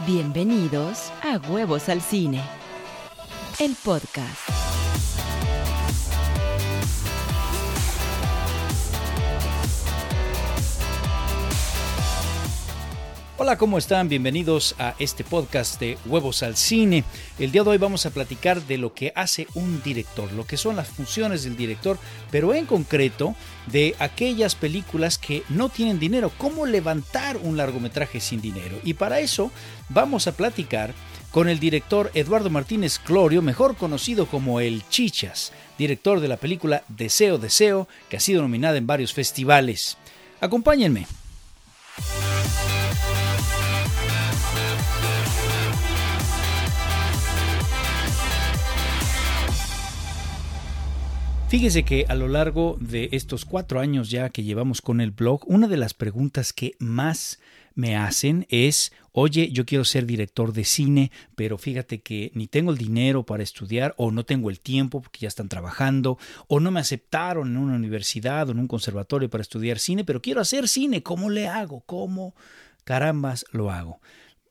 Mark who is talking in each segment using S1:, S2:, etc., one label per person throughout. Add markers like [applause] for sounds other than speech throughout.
S1: Bienvenidos a Huevos al Cine, el podcast.
S2: Hola, ¿cómo están? Bienvenidos a este podcast de Huevos al Cine. El día de hoy vamos a platicar de lo que hace un director, lo que son las funciones del director, pero en concreto de aquellas películas que no tienen dinero, cómo levantar un largometraje sin dinero. Y para eso vamos a platicar con el director Eduardo Martínez Clorio, mejor conocido como El Chichas, director de la película Deseo, Deseo, que ha sido nominada en varios festivales. Acompáñenme. Fíjese que a lo largo de estos cuatro años ya que llevamos con el blog, una de las preguntas que más me hacen es, oye, yo quiero ser director de cine, pero fíjate que ni tengo el dinero para estudiar o no tengo el tiempo porque ya están trabajando o no me aceptaron en una universidad o en un conservatorio para estudiar cine, pero quiero hacer cine, ¿cómo le hago? ¿Cómo carambas lo hago?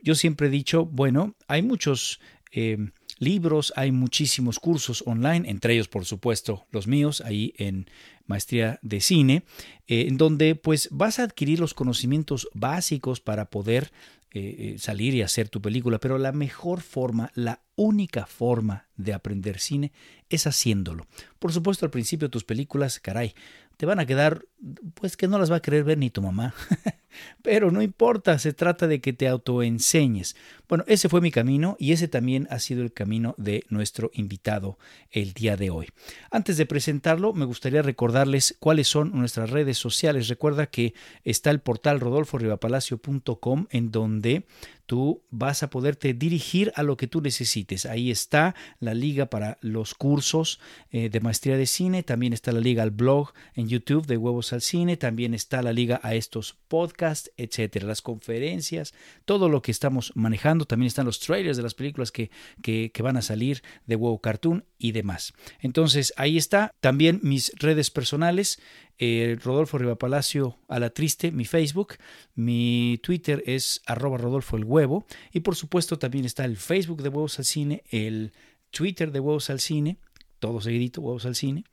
S2: Yo siempre he dicho, bueno, hay muchos... Eh, libros, hay muchísimos cursos online, entre ellos por supuesto los míos, ahí en Maestría de Cine, eh, en donde pues vas a adquirir los conocimientos básicos para poder eh, eh, salir y hacer tu película, pero la mejor forma, la única forma de aprender cine es haciéndolo. Por supuesto, al principio tus películas, caray, te van a quedar, pues que no las va a querer ver ni tu mamá. [laughs] Pero no importa, se trata de que te autoenseñes. Bueno, ese fue mi camino y ese también ha sido el camino de nuestro invitado el día de hoy. Antes de presentarlo, me gustaría recordarles cuáles son nuestras redes sociales. Recuerda que está el portal rodolforribapalacio.com en donde tú vas a poderte dirigir a lo que tú necesites. Ahí está la liga para los cursos eh, de maestría de cine, también está la liga al blog en YouTube de Huevos al Cine, también está la liga a estos podcasts, etcétera, las conferencias, todo lo que estamos manejando, también están los trailers de las películas que, que, van a salir de Huevo Cartoon y demás. Entonces ahí está, también mis redes personales, eh, Rodolfo Rivapalacio a la triste, mi Facebook, mi Twitter es arroba Rodolfo el huevo y por supuesto también está el Facebook de Huevos al Cine, el Twitter de Huevos al Cine, todo seguidito, Huevos al Cine,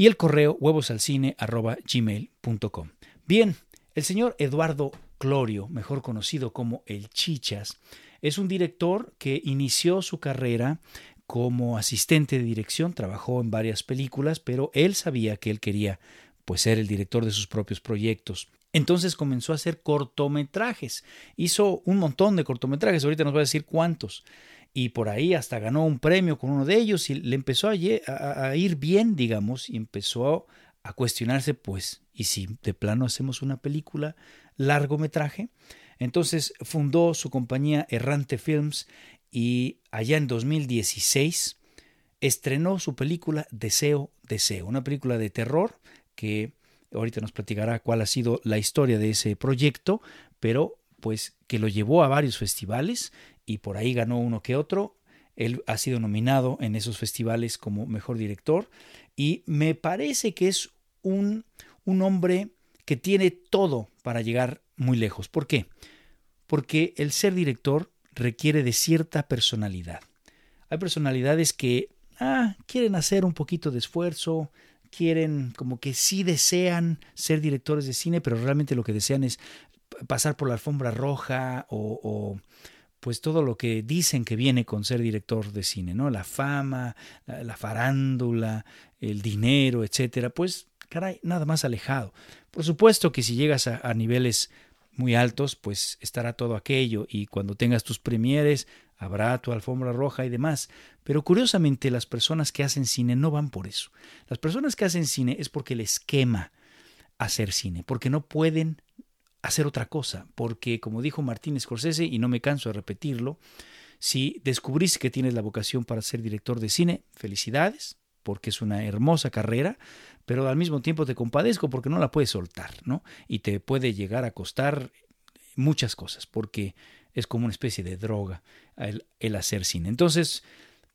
S2: y el correo huevosalcine arroba gmail.com. Bien, el señor Eduardo Clorio, mejor conocido como el Chichas, es un director que inició su carrera como asistente de dirección, trabajó en varias películas, pero él sabía que él quería pues ser el director de sus propios proyectos. Entonces comenzó a hacer cortometrajes. Hizo un montón de cortometrajes, ahorita nos va a decir cuántos. Y por ahí hasta ganó un premio con uno de ellos y le empezó a, ir bien, digamos, y empezó a cuestionarse, pues, ¿y si de plano hacemos una película largometraje? Entonces fundó su compañía Errante Films y allá en 2016 estrenó su película Deseo, Deseo, una película de terror que ahorita nos platicará cuál ha sido la historia de ese proyecto, pero pues que lo llevó a varios festivales y por ahí ganó uno que otro. Él ha sido nominado en esos festivales como mejor director y me parece que es un, un hombre que tiene todo para llegar muy lejos. ¿Por qué? Porque el ser director requiere de cierta personalidad. Hay personalidades que ah, quieren hacer un poquito de esfuerzo, quieren como que sí desean ser directores de cine, pero realmente lo que desean es pasar por la alfombra roja o, o pues todo lo que dicen que viene con ser director de cine, ¿no? La fama, la, la farándula, el dinero, etcétera, pues caray, nada más alejado. Por supuesto que si llegas a, a niveles muy altos, pues estará todo aquello y cuando tengas tus premieres habrá tu alfombra roja y demás. Pero curiosamente las personas que hacen cine no van por eso. Las personas que hacen cine es porque les quema hacer cine, porque no pueden hacer otra cosa, porque como dijo Martín Scorsese, y no me canso de repetirlo, si descubrís que tienes la vocación para ser director de cine, felicidades, porque es una hermosa carrera, pero al mismo tiempo te compadezco porque no la puedes soltar, ¿no? Y te puede llegar a costar muchas cosas, porque es como una especie de droga el, el hacer cine. Entonces,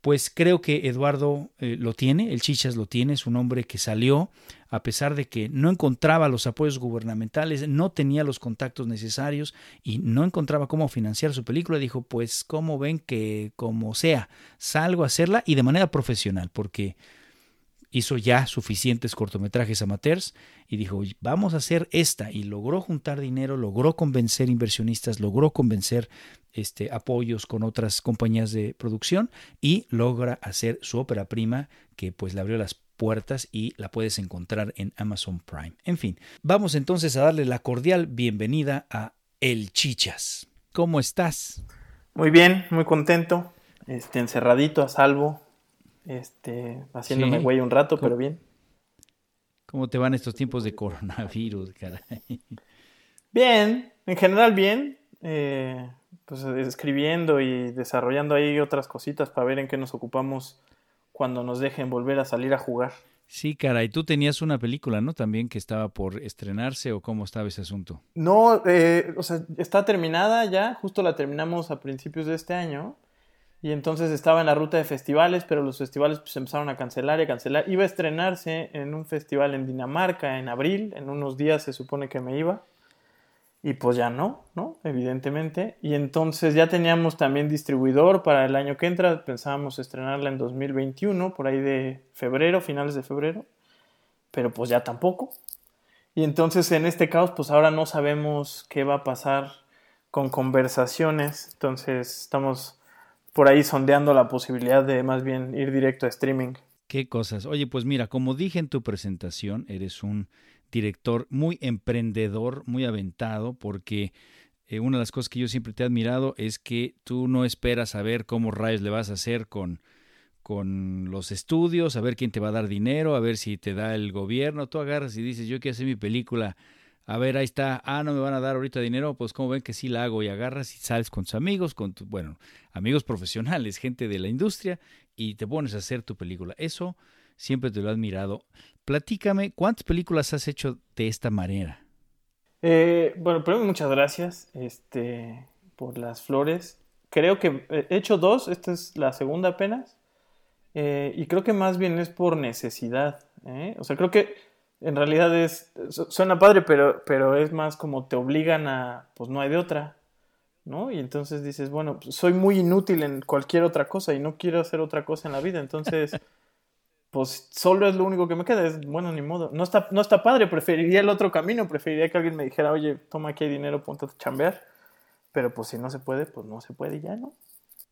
S2: pues creo que Eduardo eh, lo tiene, el Chichas lo tiene, es un hombre que salió a pesar de que no encontraba los apoyos gubernamentales, no tenía los contactos necesarios y no encontraba cómo financiar su película, dijo, pues, ¿cómo ven que como sea, salgo a hacerla y de manera profesional? Porque hizo ya suficientes cortometrajes amateurs y dijo, vamos a hacer esta. Y logró juntar dinero, logró convencer inversionistas, logró convencer este, apoyos con otras compañías de producción y logra hacer su ópera prima que pues le abrió las puertas y la puedes encontrar en Amazon Prime. En fin, vamos entonces a darle la cordial bienvenida a El Chichas. ¿Cómo estás?
S3: Muy bien, muy contento, este, encerradito, a salvo, este, haciéndome güey un rato, pero bien.
S2: ¿Cómo te van estos tiempos de coronavirus, caray?
S3: Bien, en general bien. Eh, pues escribiendo y desarrollando ahí otras cositas para ver en qué nos ocupamos cuando nos dejen volver a salir a jugar.
S2: Sí, caray, tú tenías una película, ¿no? También que estaba por estrenarse o cómo estaba ese asunto.
S3: No, eh, o sea, está terminada ya, justo la terminamos a principios de este año y entonces estaba en la ruta de festivales, pero los festivales pues empezaron a cancelar y a cancelar. Iba a estrenarse en un festival en Dinamarca en abril, en unos días se supone que me iba. Y pues ya no, ¿no? Evidentemente. Y entonces ya teníamos también distribuidor para el año que entra. Pensábamos estrenarla en 2021, por ahí de febrero, finales de febrero. Pero pues ya tampoco. Y entonces en este caos, pues ahora no sabemos qué va a pasar con conversaciones. Entonces estamos por ahí sondeando la posibilidad de más bien ir directo a streaming.
S2: Qué cosas. Oye, pues mira, como dije en tu presentación, eres un director muy emprendedor, muy aventado, porque eh, una de las cosas que yo siempre te he admirado es que tú no esperas a ver cómo rayos le vas a hacer con, con los estudios, a ver quién te va a dar dinero, a ver si te da el gobierno. Tú agarras y dices, yo quiero hacer mi película a ver, ahí está, ah, no me van a dar ahorita dinero, pues como ven que sí la hago y agarras y sales con tus amigos, con tu, bueno, amigos [laughs] profesionales, gente de la industria y te pones a hacer tu película. Eso siempre te lo he admirado. Platícame, ¿cuántas películas has hecho de esta manera?
S3: Eh, bueno, primero muchas gracias este, por las flores. Creo que he hecho dos, esta es la segunda apenas. Eh, y creo que más bien es por necesidad. ¿eh? O sea, creo que en realidad es, suena padre, pero, pero es más como te obligan a, pues no hay de otra, ¿no? Y entonces dices, bueno, pues, soy muy inútil en cualquier otra cosa y no quiero hacer otra cosa en la vida, entonces, [laughs] pues solo es lo único que me queda, es, bueno, ni modo, no está, no está padre, preferiría el otro camino, preferiría que alguien me dijera, oye, toma aquí dinero, ponte a chambear, pero pues si no se puede, pues no se puede ya, ¿no?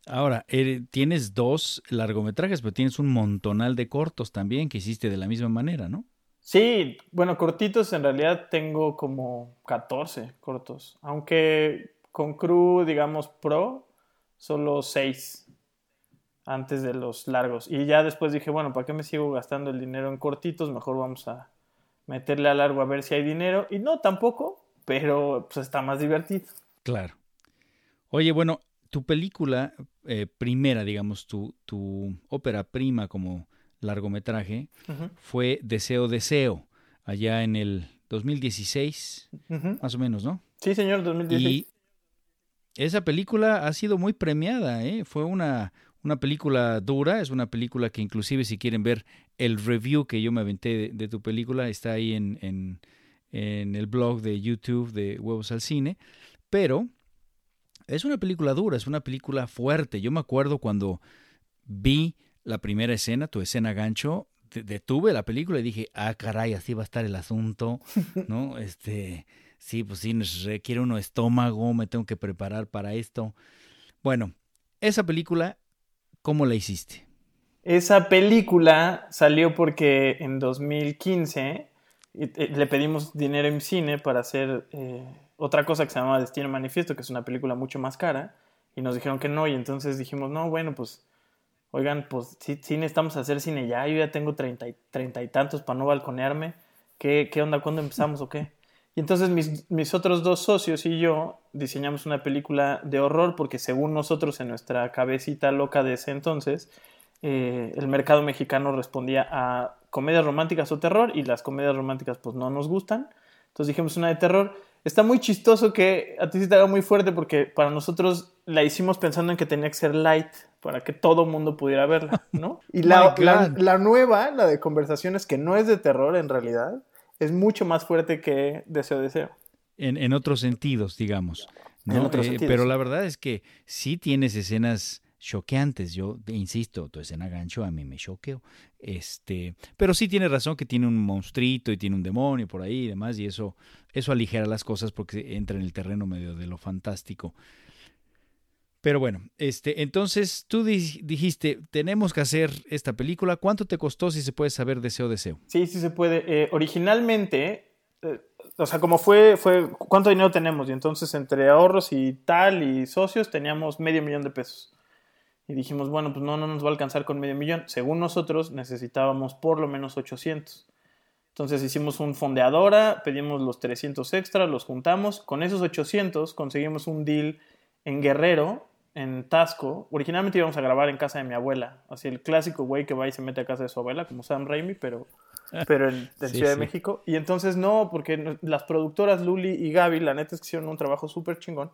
S2: Ahora, tienes dos largometrajes, pero tienes un montonal de cortos también que hiciste de la misma manera, ¿no?
S3: Sí, bueno, cortitos en realidad tengo como 14 cortos, aunque con crew, digamos, pro, solo 6 antes de los largos. Y ya después dije, bueno, ¿para qué me sigo gastando el dinero en cortitos? Mejor vamos a meterle a largo a ver si hay dinero. Y no, tampoco, pero pues está más divertido.
S2: Claro. Oye, bueno, tu película eh, primera, digamos, tu, tu ópera prima como largometraje fue Deseo Deseo, allá en el 2016, más o menos, ¿no?
S3: Sí, señor, 2016. Y
S2: esa película ha sido muy premiada, ¿eh? Fue una, una película dura, es una película que inclusive si quieren ver el review que yo me aventé de, tu película, está ahí en, en, en, el blog de YouTube de Huevos al Cine, pero es una película dura, es una película fuerte. Yo me acuerdo cuando vi la primera escena, tu escena gancho, detuve la película y dije, ah, caray, así va a estar el asunto, [laughs] ¿no? Este, sí, pues sí, requiere uno estómago, me tengo que preparar para esto. Bueno, esa película, ¿cómo la hiciste?
S3: Esa película salió porque en 2015 eh, le pedimos dinero en cine para hacer eh, otra cosa que se llama Destino Manifiesto, que es una película mucho más cara, y nos dijeron que no, y entonces dijimos, no, bueno, pues oigan, pues sí, sí necesitamos hacer cine ya, yo ya tengo treinta y, treinta y tantos para no balconearme, ¿Qué, ¿qué onda? ¿Cuándo empezamos o qué? Y entonces mis, mis, otros dos socios y yo diseñamos una película de horror porque según nosotros en nuestra cabecita loca de ese entonces, eh, el mercado mexicano respondía a comedias románticas o terror y las comedias románticas pues no nos gustan. Entonces dijimos una de terror. Está muy chistoso que a ti se te haga muy fuerte porque para nosotros la hicimos pensando en que tenía que ser light para que todo mundo pudiera verla, ¿no? [laughs] Y la, la, nueva, la de conversaciones, que no es de terror en realidad, es mucho más fuerte que Deseo Deseo.
S2: En, en otros sentidos, digamos. ¿no? Eh, pero la verdad es que sí tienes escenas choqueantes. Yo insisto, tu escena gancho a mí me choqueo. Este, pero sí tiene razón que tiene un monstruito y tiene un demonio por ahí y demás, y eso, eso aligera las cosas porque entra en el terreno medio de lo fantástico. Pero bueno, este, entonces tú dijiste, tenemos que hacer esta película. ¿Cuánto te costó, si se puede saber, Deseo Deseo?
S3: Sí, sí se puede. Eh, originalmente, eh, o sea, como fue, fue, ¿cuánto dinero tenemos? Y entonces entre ahorros y tal y socios teníamos medio millón de pesos. Y dijimos, bueno, pues no, no nos va a alcanzar con medio millón. Según nosotros necesitábamos por lo menos 800. Entonces hicimos un fondeadora, pedimos los 300 extra, los juntamos. Con esos 800 conseguimos un deal en Guerrero en Tasco. Originalmente íbamos a grabar en casa de mi abuela. Así el clásico güey que va y se mete a casa de su abuela, como Sam Raimi, pero, pero en, Ciudad de México. Y entonces no, porque las productoras Luli y Gaby, la neta es que hicieron un trabajo súper chingón.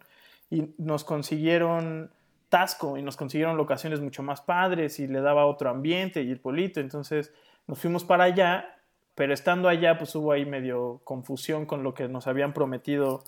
S3: Y nos consiguieron Tasco y nos consiguieron locaciones mucho más padres y le daba otro ambiente y el polito. Entonces nos fuimos para allá, pero estando allá pues hubo ahí medio confusión con lo que nos habían prometido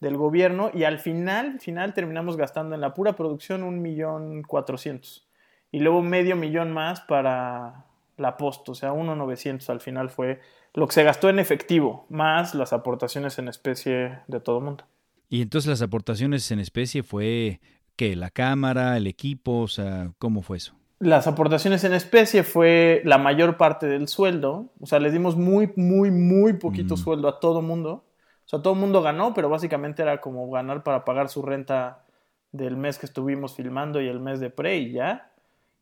S3: del gobierno y al final, final terminamos gastando en la pura producción un millón cuatrocientos y luego medio millón más para la post, o sea, uno novecientos al final fue lo que se gastó en efectivo, más las aportaciones en especie de todo el mundo.
S2: Y entonces las aportaciones en especie fue que la cámara, el equipo, o sea, ¿cómo fue eso?
S3: Las aportaciones en especie fue la mayor parte del sueldo, o sea, les dimos muy, muy, muy poquito mm. sueldo a todo mundo o sea, todo el mundo ganó, pero básicamente era como ganar para pagar su renta del mes que estuvimos filmando y el mes de pre y ya.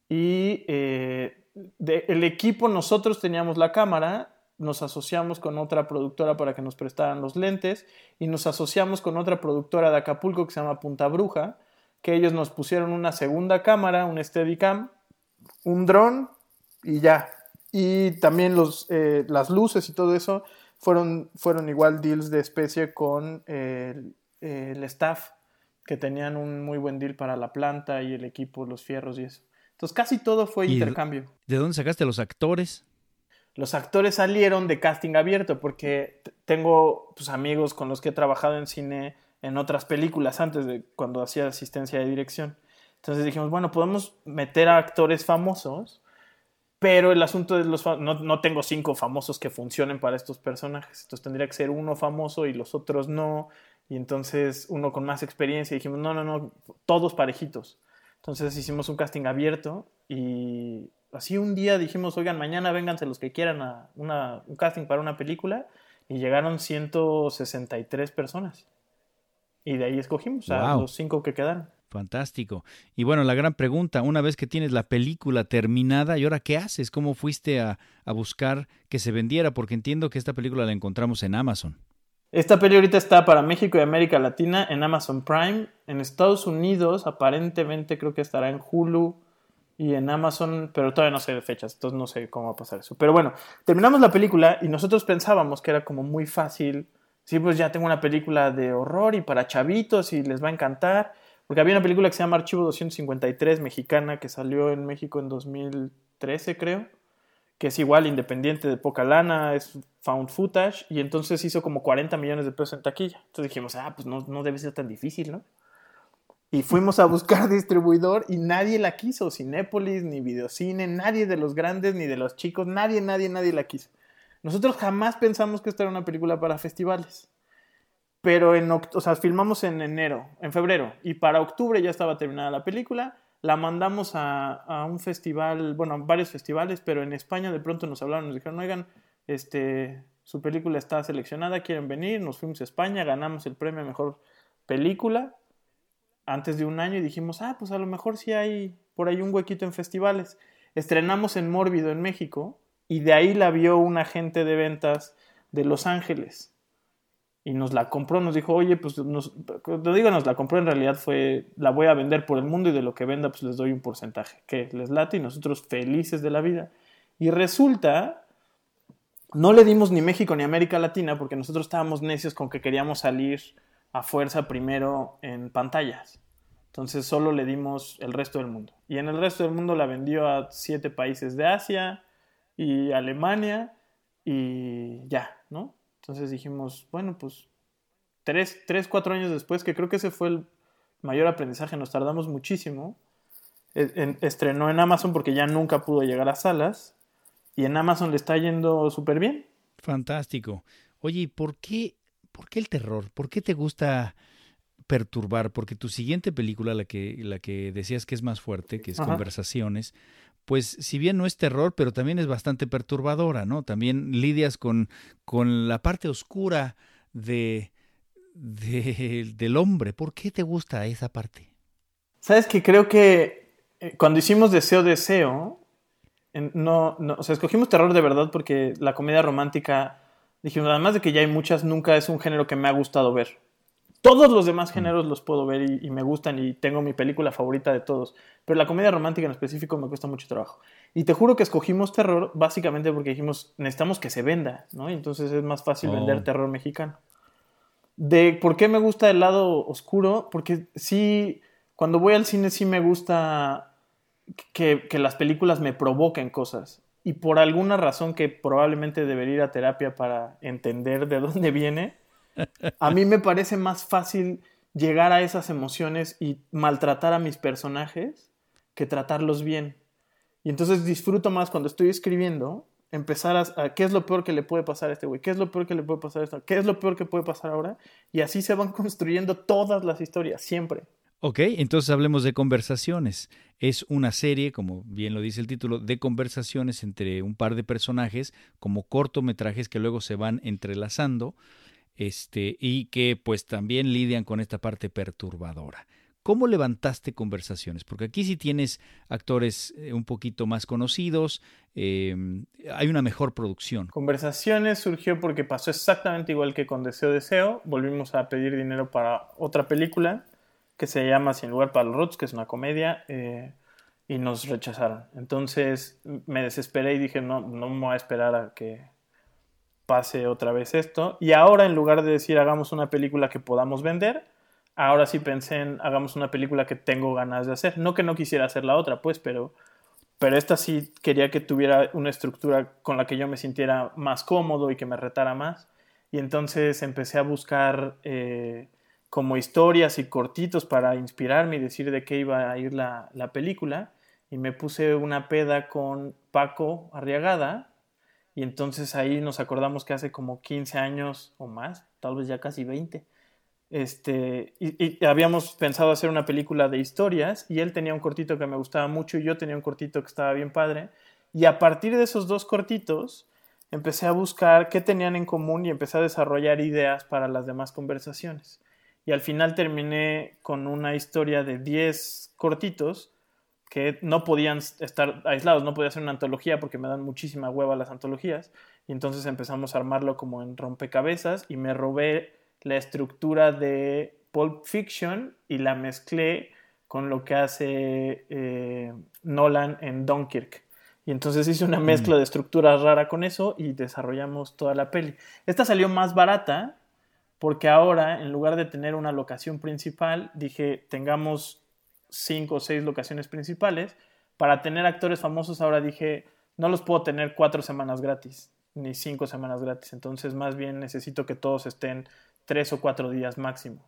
S3: Y eh, el equipo, nosotros teníamos la cámara, nos asociamos con otra productora para que nos prestaran los lentes y nos asociamos con otra productora de Acapulco que se llama Punta Bruja, que ellos nos pusieron una segunda cámara, un Steadicam, un dron y ya. Y también los, eh, las luces y todo eso fueron, fueron igual deals de especie con el, staff, que tenían un muy buen deal para la planta y el equipo, los fierros y eso. Entonces casi todo fue intercambio.
S2: ¿De dónde sacaste los actores?
S3: Los actores salieron de casting abierto porque tengo pues, amigos con los que he trabajado en cine en otras películas antes de cuando hacía asistencia de dirección. Entonces dijimos, bueno, podemos meter a actores famosos pero el asunto de los no, no tengo cinco famosos que funcionen para estos personajes. Entonces tendría que ser uno famoso y los otros no. Y entonces uno con más experiencia. Y dijimos, no, no, no, todos parejitos. Entonces hicimos un casting abierto y así un día dijimos, oigan, mañana vénganse los que quieran a una, un casting para una película. Y llegaron 163 personas. Y de ahí escogimos a los cinco que quedaron.
S2: Fantástico. Y bueno, la gran pregunta, una vez que tienes la película terminada, ¿y ahora qué haces? ¿Cómo fuiste a, buscar que se vendiera? Porque entiendo que esta película la encontramos en Amazon.
S3: Esta película ahorita está para México y América Latina en Amazon Prime. En Estados Unidos, aparentemente creo que estará en Hulu y en Amazon, pero todavía no sé de fechas, entonces no sé cómo va a pasar eso. Pero bueno, terminamos la película y nosotros pensábamos que era como muy fácil. Sí, pues ya tengo una película de horror y para chavitos y les va a encantar. Porque había una película que se llama Archivo 253 mexicana que salió en México en 2013, creo. Que es igual, independiente de poca lana, es found footage. Y entonces hizo como 40 millones de pesos en taquilla. Entonces dijimos, ah, pues no, no debe ser tan difícil, ¿no? Y fuimos a buscar [laughs] distribuidor y nadie la quiso. Cinépolis, ni Videocine, nadie de los grandes ni de los chicos, nadie, nadie, nadie la quiso. Nosotros jamás pensamos que esta era una película para festivales pero en, o sea, filmamos en enero, en febrero, y para octubre ya estaba terminada la película, la mandamos a, un festival, bueno, varios festivales, pero en España de pronto nos hablaron, nos dijeron, oigan, este, su película está seleccionada, quieren venir, nos fuimos a España, ganamos el premio a Mejor Película antes de un año y dijimos, ah, pues a lo mejor sí hay por ahí un huequito en festivales. Estrenamos en Mórbido, en México, y de ahí la vio un agente de ventas de Los Ángeles y nos la compró, nos dijo, oye, pues nos, lo digo, nos la compró, en realidad fue, la voy a vender por el mundo y de lo que venda, pues les doy un porcentaje, que les late y nosotros felices de la vida. Y resulta, no le dimos ni México ni América Latina porque nosotros estábamos necios con que queríamos salir a fuerza primero en pantallas. Entonces solo le dimos el resto del mundo. Y en el resto del mundo la vendió a siete países de Asia y Alemania y ya, ¿no? Entonces dijimos, bueno, pues tres, tres, cuatro años después, que creo que ese fue el mayor aprendizaje, nos tardamos muchísimo. E, estrenó en Amazon porque ya nunca pudo llegar a salas y en Amazon le está yendo súper bien.
S2: Fantástico. Oye, ¿por qué, ¿por qué el terror? ¿Por qué te gusta perturbar, porque tu siguiente película, la que, la que decías que es más fuerte, que es Conversaciones, pues si bien no es terror, pero también es bastante perturbadora, ¿no? También lidias con, con la parte oscura de, del hombre. ¿Por qué te gusta esa parte?
S3: Sabes que creo que eh, cuando hicimos Deseo, Deseo, no, no, o sea, escogimos terror de verdad porque la comedia romántica, dijimos, además de que ya hay muchas, nunca es un género que me ha gustado ver. Todos los demás mm. géneros los puedo ver y, me gustan y tengo mi película favorita de todos, pero la comedia romántica en específico me cuesta mucho trabajo. Y te juro que escogimos terror básicamente porque dijimos, necesitamos que se venda, ¿no? Y entonces es más fácil vender oh. terror mexicano. De por qué me gusta el lado oscuro, porque sí, cuando voy al cine sí me gusta que, que las películas me provoquen cosas. Y por alguna razón que probablemente debería ir a terapia para entender de dónde [laughs] viene, a mí me parece más fácil llegar a esas emociones y maltratar a mis personajes que tratarlos bien. Y entonces disfruto más cuando estoy escribiendo, empezar a, qué es lo peor que le puede pasar a este güey, qué es lo peor que le puede pasar a esto, qué es lo peor que puede pasar ahora. Y así se van [laughs] construyendo todas las historias, siempre.
S2: Ok, entonces hablemos de conversaciones. Es una serie, como bien lo dice el título, de conversaciones entre un par de personajes, como cortometrajes que luego se van entrelazando este, y que pues también lidian con esta parte perturbadora. ¿Cómo levantaste conversaciones? Porque aquí sí tienes actores eh, un poquito más conocidos, em, hay una mejor producción.
S3: Conversaciones surgió porque pasó exactamente igual que con Deseo Deseo. Volvimos a pedir dinero para otra película que se llama Sin lugar para los rotos, que es una comedia, eh, y nos rechazaron. Entonces me desesperé y dije, no, no me voy a esperar a que pase otra vez esto. Y ahora, en lugar de decir hagamos una película que podamos vender, ahora sí pensé en hagamos una película que tengo ganas de hacer. No que no quisiera hacer la otra, pues, pero, pero esta sí quería que tuviera una estructura con la que yo me sintiera más cómodo y que me retara más. Y entonces empecé a buscar eh, como historias y cortitos para inspirarme y decir de qué iba a ir la, la película. Y me puse una peda con Paco Arriagada, y entonces ahí nos acordamos que hace como 15 años o más, tal vez ya casi 20, este, y, habíamos pensado hacer una película de historias y él tenía un cortito que me gustaba mucho y yo tenía un cortito que estaba bien padre. Y a partir de esos dos cortitos empecé a buscar qué tenían en común y empecé a desarrollar ideas para las demás conversaciones. Y al final terminé con una historia de 10 cortitos que no podían estar aislados, no podía ser una antología porque me dan muchísima hueva las antologías. Y entonces empezamos a armarlo como en rompecabezas y me robé la estructura de Pulp Fiction y la mezclé con lo que hace eh, Nolan en Dunkirk. Y entonces hice una mezcla mm. de estructuras rara con eso y desarrollamos toda la peli. Esta salió más barata porque ahora, en lugar de tener una locación principal, dije, tengamos cinco o seis locaciones principales. Para tener actores famosos ahora dije, no los puedo tener cuatro semanas gratis, ni cinco semanas gratis. Entonces más bien necesito que todos estén tres o cuatro días máximo.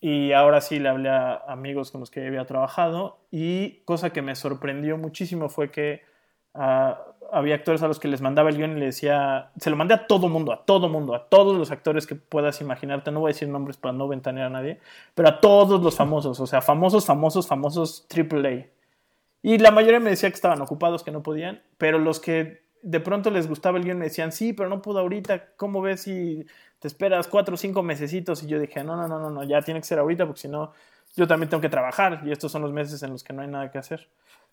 S3: Y ahora sí le hablé a amigos con los que había trabajado y cosa que me sorprendió muchísimo fue que había actores a los que les mandaba el guion y le decía, se lo mandé a todo mundo, a todo mundo, a todos los actores que puedas imaginarte, no voy a decir nombres para no ventanear a nadie, pero a todos los famosos, o sea, famosos, famosos, famosos AAA. Y la mayoría me decía que estaban ocupados, que no podían, pero los que de pronto les gustaba el guion me decían, sí, pero no puedo ahorita, ¿cómo ves si te esperas cuatro o cinco mesecitos? Y yo dije, no, no, no, no, no, ya tiene que ser ahorita, porque si no, yo también tengo que trabajar y estos son los meses en los que no hay nada que hacer.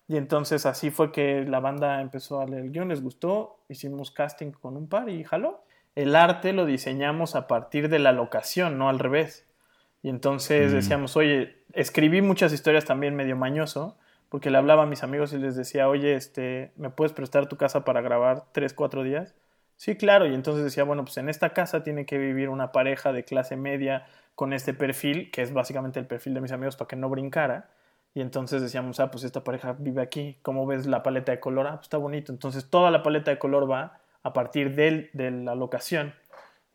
S3: Y entonces así fue que la banda empezó a leer el guion, les gustó, hicimos casting con un par y jaló. El arte lo diseñamos a partir de la locación, no al revés. Y entonces mm. decíamos, oye, escribí muchas historias también medio mañoso, porque le hablaba a mis amigos y les decía, oye, este, ¿me puedes prestar tu casa para grabar tres, cuatro días? Sí, claro. Y entonces decía, bueno, pues en esta casa tiene que vivir una pareja de clase media con este perfil, que es básicamente el perfil de mis amigos para que no brincara. Y entonces decíamos, ah, pues esta pareja vive aquí, ¿cómo ves la paleta de color? Ah, pues está bonito. Entonces toda la paleta de color va a partir de, de la locación.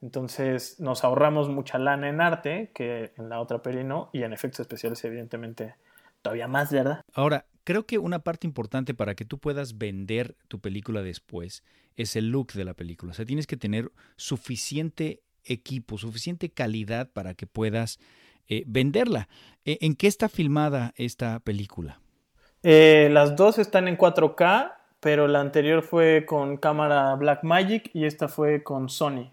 S3: Entonces nos ahorramos mucha lana en arte, que en la otra peli no, y en efectos especiales evidentemente todavía más, ¿verdad?
S2: Ahora, creo que una parte importante para que tú puedas vender tu película después es el look de la película. O sea, tienes que tener suficiente equipo, suficiente calidad para que puedas eh, venderla. Eh, ¿En qué está filmada esta película?
S3: Eh, las dos están en 4K, pero la anterior fue con cámara Blackmagic y esta fue con Sony.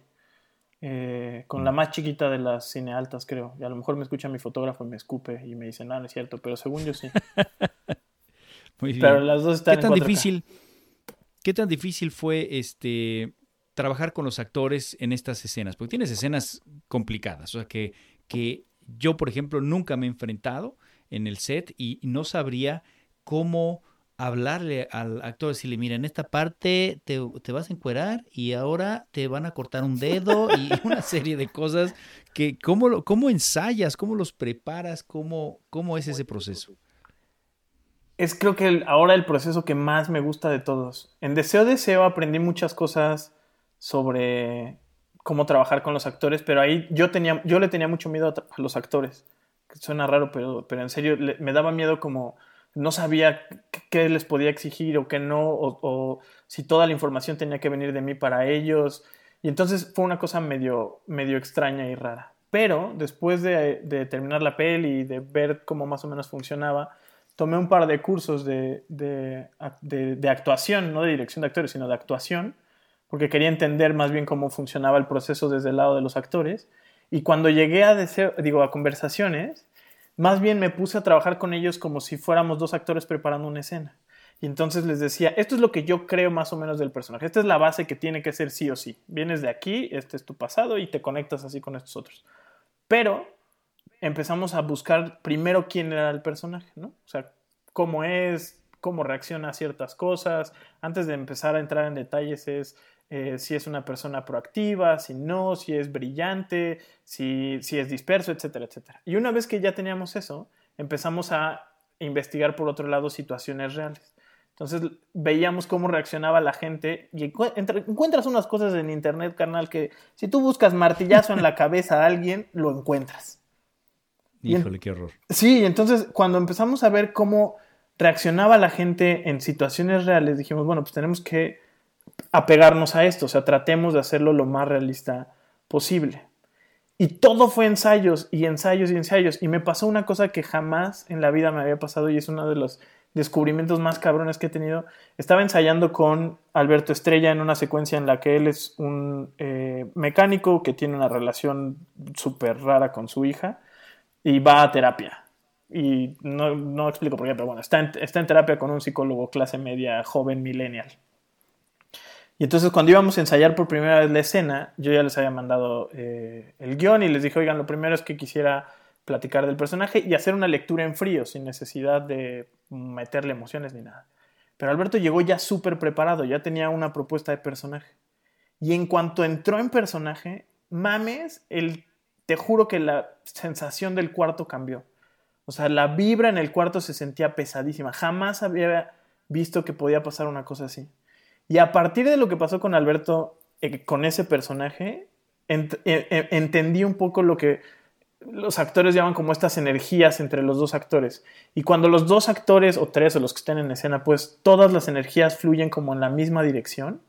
S3: con la mm. más chiquita de las cinealtas, creo. Y a lo mejor me escucha mi fotógrafo y me escupe y me dice, no, no es cierto, pero según yo sí. [laughs] Pero las dos están
S2: ¿Qué tan difícil? ¿Qué tan difícil fue este trabajar con los actores en estas escenas? Porque tienes escenas complicadas, o sea, que, que yo, por ejemplo, nunca me he enfrentado en el set y no sabría cómo hablarle al actor, decirle, mira, en esta parte te, vas a encuerar y ahora te van a cortar un dedo [laughs] y una serie de cosas que, ¿cómo, cómo ensayas? ¿Cómo los preparas? ¿Cómo, cómo es ese proceso?
S3: es creo que ahora el proceso que más me gusta de todos. En Deseo Deseo aprendí muchas cosas sobre cómo trabajar con los actores, pero ahí yo, tenía, yo le tenía mucho miedo a, los actores. Suena raro, pero, pero en serio me daba miedo como no sabía qué les podía exigir o qué no, o, si toda la información tenía que venir de mí para ellos. Y entonces fue una cosa medio, medio extraña y rara. Pero después de, de terminar la peli y de ver cómo más o menos funcionaba, tomé un par de cursos de, de, actuación, no de dirección de actores, sino de actuación, porque quería entender más bien cómo funcionaba el proceso desde el lado de los actores. Y cuando llegué a, digo, a conversaciones, más bien me puse a trabajar con ellos como si fuéramos dos actores preparando una escena. Y entonces les decía, esto es lo que yo creo más o menos del personaje, esta es la base que tiene que ser sí o sí. Vienes de aquí, este es tu pasado y te conectas así con estos otros. Pero empezamos a buscar primero quién era el personaje, ¿no? O sea, cómo es, cómo reacciona a ciertas cosas. Antes de empezar a entrar en detalles es eh, si es una persona proactiva, si no, si es brillante, si, si es disperso, etcétera, etcétera. Y una vez que ya teníamos eso, empezamos a investigar por otro lado situaciones reales. Entonces veíamos cómo reaccionaba la gente y encuentras unas cosas en internet, carnal, que si tú buscas martillazo en la cabeza a alguien, lo encuentras.
S2: Híjole, qué horror.
S3: Sí, entonces cuando empezamos a ver cómo reaccionaba la gente en situaciones reales, dijimos, bueno, pues tenemos que apegarnos a esto, o sea, tratemos de hacerlo lo más realista posible. Y todo fue ensayos y ensayos y ensayos. Y me pasó una cosa que jamás en la vida me había pasado y es uno de los descubrimientos más cabrones que he tenido. Estaba ensayando con Alberto Estrella en una secuencia en la que él es un eh, mecánico que tiene una relación súper rara con su hija y va a terapia. Y no, no explico por qué, pero bueno, está en, está en terapia con un psicólogo clase media, joven, millennial. Y entonces cuando íbamos a ensayar por primera vez la escena, yo ya les había mandado eh, el guion y les dije, oigan, lo primero es que quisiera platicar del personaje y hacer una lectura en frío, sin necesidad de meterle emociones ni nada. Pero Alberto llegó ya súper preparado, ya tenía una propuesta de personaje. Y en cuanto entró en personaje, mames, el te juro que la sensación del cuarto cambió. O sea, la vibra en el cuarto se sentía pesadísima. Jamás había visto que podía pasar una cosa así. Y a partir de lo que pasó con Alberto, eh, con ese personaje, eh, eh, entendí un poco lo que los actores llaman como estas energías entre los dos actores. Y cuando los dos actores, o tres, o los que estén en escena, pues todas las energías fluyen como en la misma dirección,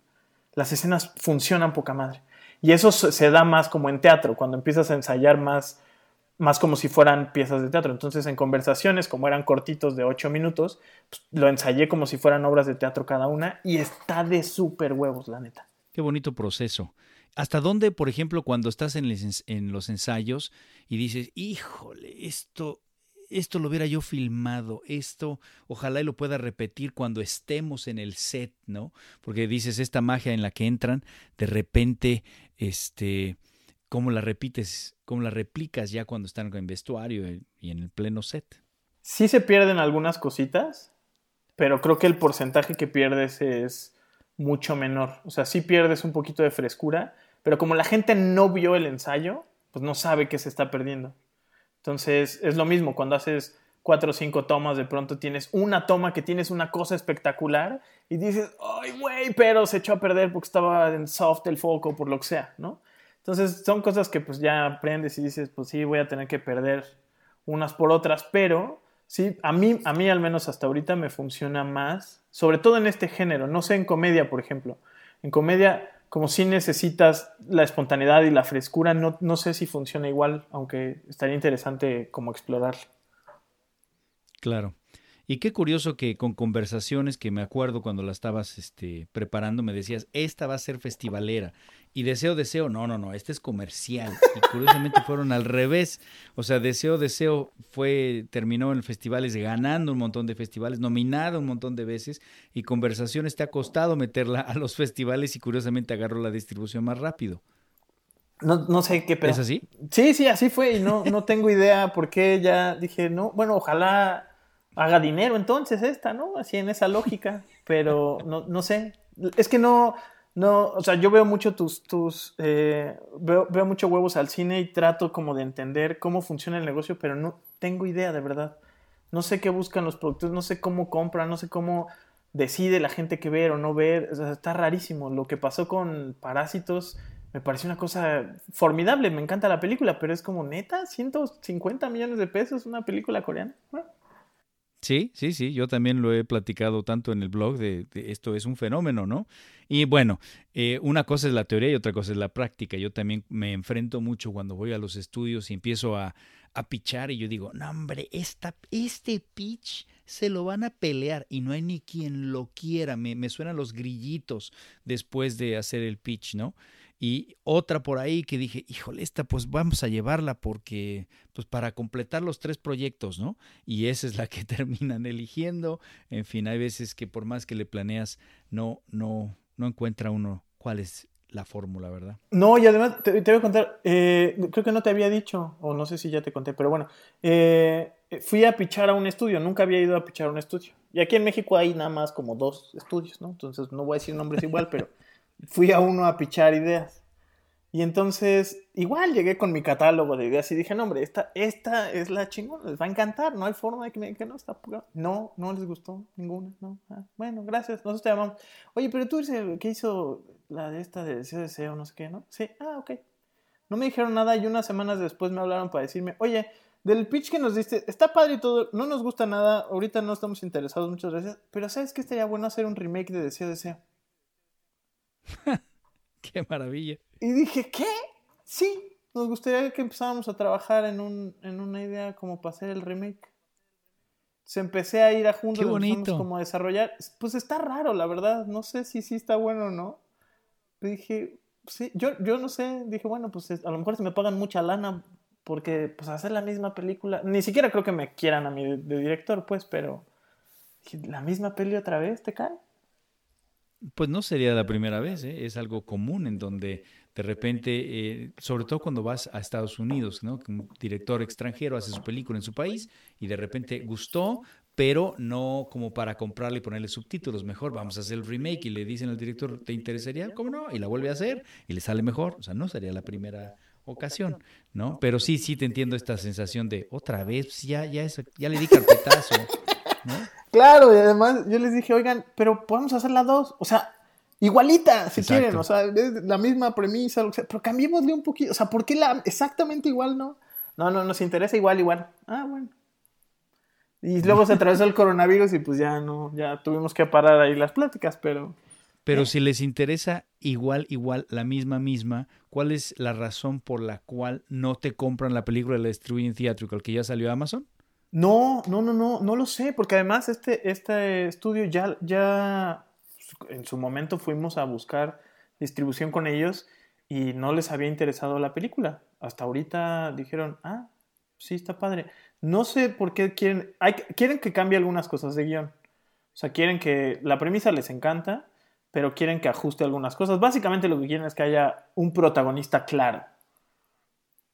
S3: las escenas funcionan poca madre. Y eso se da más como en teatro, cuando empiezas a ensayar más, más como si fueran piezas de teatro. Entonces, en conversaciones, como eran cortitos de ocho minutos, pues, lo ensayé como si fueran obras de teatro cada una y está de súper huevos, la neta.
S2: Qué bonito proceso. ¿Hasta dónde, por ejemplo, cuando estás en, en los ensayos y dices, híjole, esto esto lo hubiera yo filmado, esto ojalá y lo pueda repetir cuando estemos en el set, ¿no? Porque dices, esta magia en la que entran, de repente, este, ¿cómo la repites, cómo la replicas ya cuando están en vestuario y en el pleno set?
S3: Sí se pierden algunas cositas, pero creo que el porcentaje que pierdes es mucho menor. O sea, sí pierdes un poquito de frescura, pero como la gente no vio el ensayo, pues no sabe que se está perdiendo. Entonces, es lo mismo cuando haces cuatro o cinco tomas, de pronto tienes una toma que tienes una cosa espectacular y dices, ay, güey, pero se echó a perder porque estaba en soft el foco, por lo que sea, ¿no? Entonces, son cosas que pues ya aprendes y dices, pues sí, voy a tener que perder unas por otras, pero sí, a mí, a mí al menos hasta ahorita me funciona más, sobre todo en este género, no sé en comedia, por ejemplo. En comedia como si necesitas la espontaneidad y la frescura, no, no sé si funciona igual, aunque estaría interesante como explorarlo.
S2: Claro. Y qué curioso que con conversaciones que me acuerdo cuando la estabas este, preparando, me decías, esta va a ser festivalera. Y Deseo, Deseo, no, no, no, este es comercial. Y curiosamente [laughs] fueron al revés. O sea, Deseo, Deseo fue, terminó en festivales ganando un montón de festivales, nominada un montón de veces. Y Conversaciones te ha costado meterla a los festivales y curiosamente agarró la distribución más rápido.
S3: No, no sé qué
S2: ¿Es así?
S3: Sí, sí, así fue. Y no, no tengo idea por qué ya dije, no, bueno, ojalá haga dinero entonces esta, ¿no? Así en esa lógica, pero no, no sé. Es que no, no, o sea, yo veo mucho tus, tus, eh, veo, veo mucho huevos al cine y trato como de entender cómo funciona el negocio, pero no tengo idea de verdad. No sé qué buscan los productores, no sé cómo compran, no sé cómo decide la gente que ver o no ver. O sea, está rarísimo. Lo que pasó con Parásitos me pareció una cosa formidable. Me encanta la película, pero es como neta, 150 millones de pesos una película coreana.
S2: Sí, sí, sí, yo también lo he platicado tanto en el blog de, esto es un fenómeno, ¿no? Y bueno, eh, una cosa es la teoría y otra cosa es la práctica. Yo también me enfrento mucho cuando voy a los estudios y empiezo a, a pichar y yo digo, no hombre, esta, este pitch se lo van a pelear y no hay ni quien lo quiera. Me, me suenan los grillitos después de hacer el pitch, ¿no? Y otra por ahí que dije, híjole, esta pues vamos a llevarla porque, pues para completar los tres proyectos, ¿no? Y esa es la que [laughs] terminan eligiendo. En fin, hay veces que por más que le planeas, no, no, no encuentra uno cuál es la fórmula, ¿verdad?
S3: No, y además te, voy a contar, eh, creo que no te había dicho, o no sé si ya te conté, pero bueno, eh, fui a pichar a un estudio, nunca había ido a pichar a un estudio. Y aquí en México hay nada más como dos estudios, ¿no? Entonces no voy a decir nombres igual, pero fui a uno a pichar ideas. Y entonces, igual llegué con mi catálogo de ideas y dije, no, hombre, esta, esta es la chingona, les va a encantar, no hay forma de que me que no está. No, no les gustó ninguna, no. Ah, bueno, gracias, nosotros te llamamos. Oye, pero tú dices que hizo la de esta de deseo, deseo, no sé qué, ¿no? Sí, ah, ok. No me dijeron nada y unas semanas después me hablaron para decirme, oye, del pitch que nos diste, está padre y todo, no nos gusta nada, ahorita no estamos interesados, muchas gracias, pero ¿sabes que estaría bueno hacer un remake de Deseo, Deseo? [laughs]
S2: Qué maravilla.
S3: Y dije, ¿qué? Sí, nos gustaría que empezáramos a trabajar en, un, en una idea como para hacer el remake. Se empecé a ir a juntos,
S2: Qué bonito.
S3: como a desarrollar. Pues está raro, la verdad. No sé si sí está bueno o no. dije, sí, yo, yo no sé. Dije, bueno, pues a lo mejor se me pagan mucha lana porque pues hacer la misma película. Ni siquiera creo que me quieran a mí de, director, pues, pero la misma peli otra vez, ¿te cae?
S2: Pues no sería la primera vez, ¿eh? es algo común en donde de repente, eh, sobre todo cuando vas a Estados Unidos, ¿no? un director extranjero hace su película en su país y de repente gustó, pero no como para comprarle y ponerle subtítulos. Mejor vamos a hacer el remake y le dicen al director, ¿te interesaría? ¿Cómo no? Y la vuelve a hacer y le sale mejor. O sea, no sería la primera ocasión, ¿no? Pero sí, sí te entiendo esta sensación de otra vez, pues ya, ya, ya le di carpetazo, ¿no?
S3: Claro, y además yo les dije, oigan, pero podemos hacer las dos. O sea, igualita, si quieren. O sea, la misma premisa, pero cambiémosle un poquito. O sea, ¿por qué la exactamente igual no? No, no, nos interesa igual, igual. Ah, bueno. Y luego se atravesó el coronavirus y pues ya no, ya tuvimos que parar ahí las pláticas, pero...
S2: Pero si les interesa igual, igual, la misma, misma, ¿cuál es la razón por la cual no te compran la película y la distribuyen theatrical que ya salió a Amazon?
S3: No, no, no, no, no lo sé, porque además este, este estudio ya, ya en su momento fuimos a buscar distribución con ellos y no les había interesado la película. Hasta ahorita dijeron, ah, sí, está padre. No sé por qué quieren, hay, quieren que cambie algunas cosas de guion. O sea, quieren que la premisa les encanta, pero quieren que ajuste algunas cosas. Básicamente lo que quieren es que haya un protagonista claro.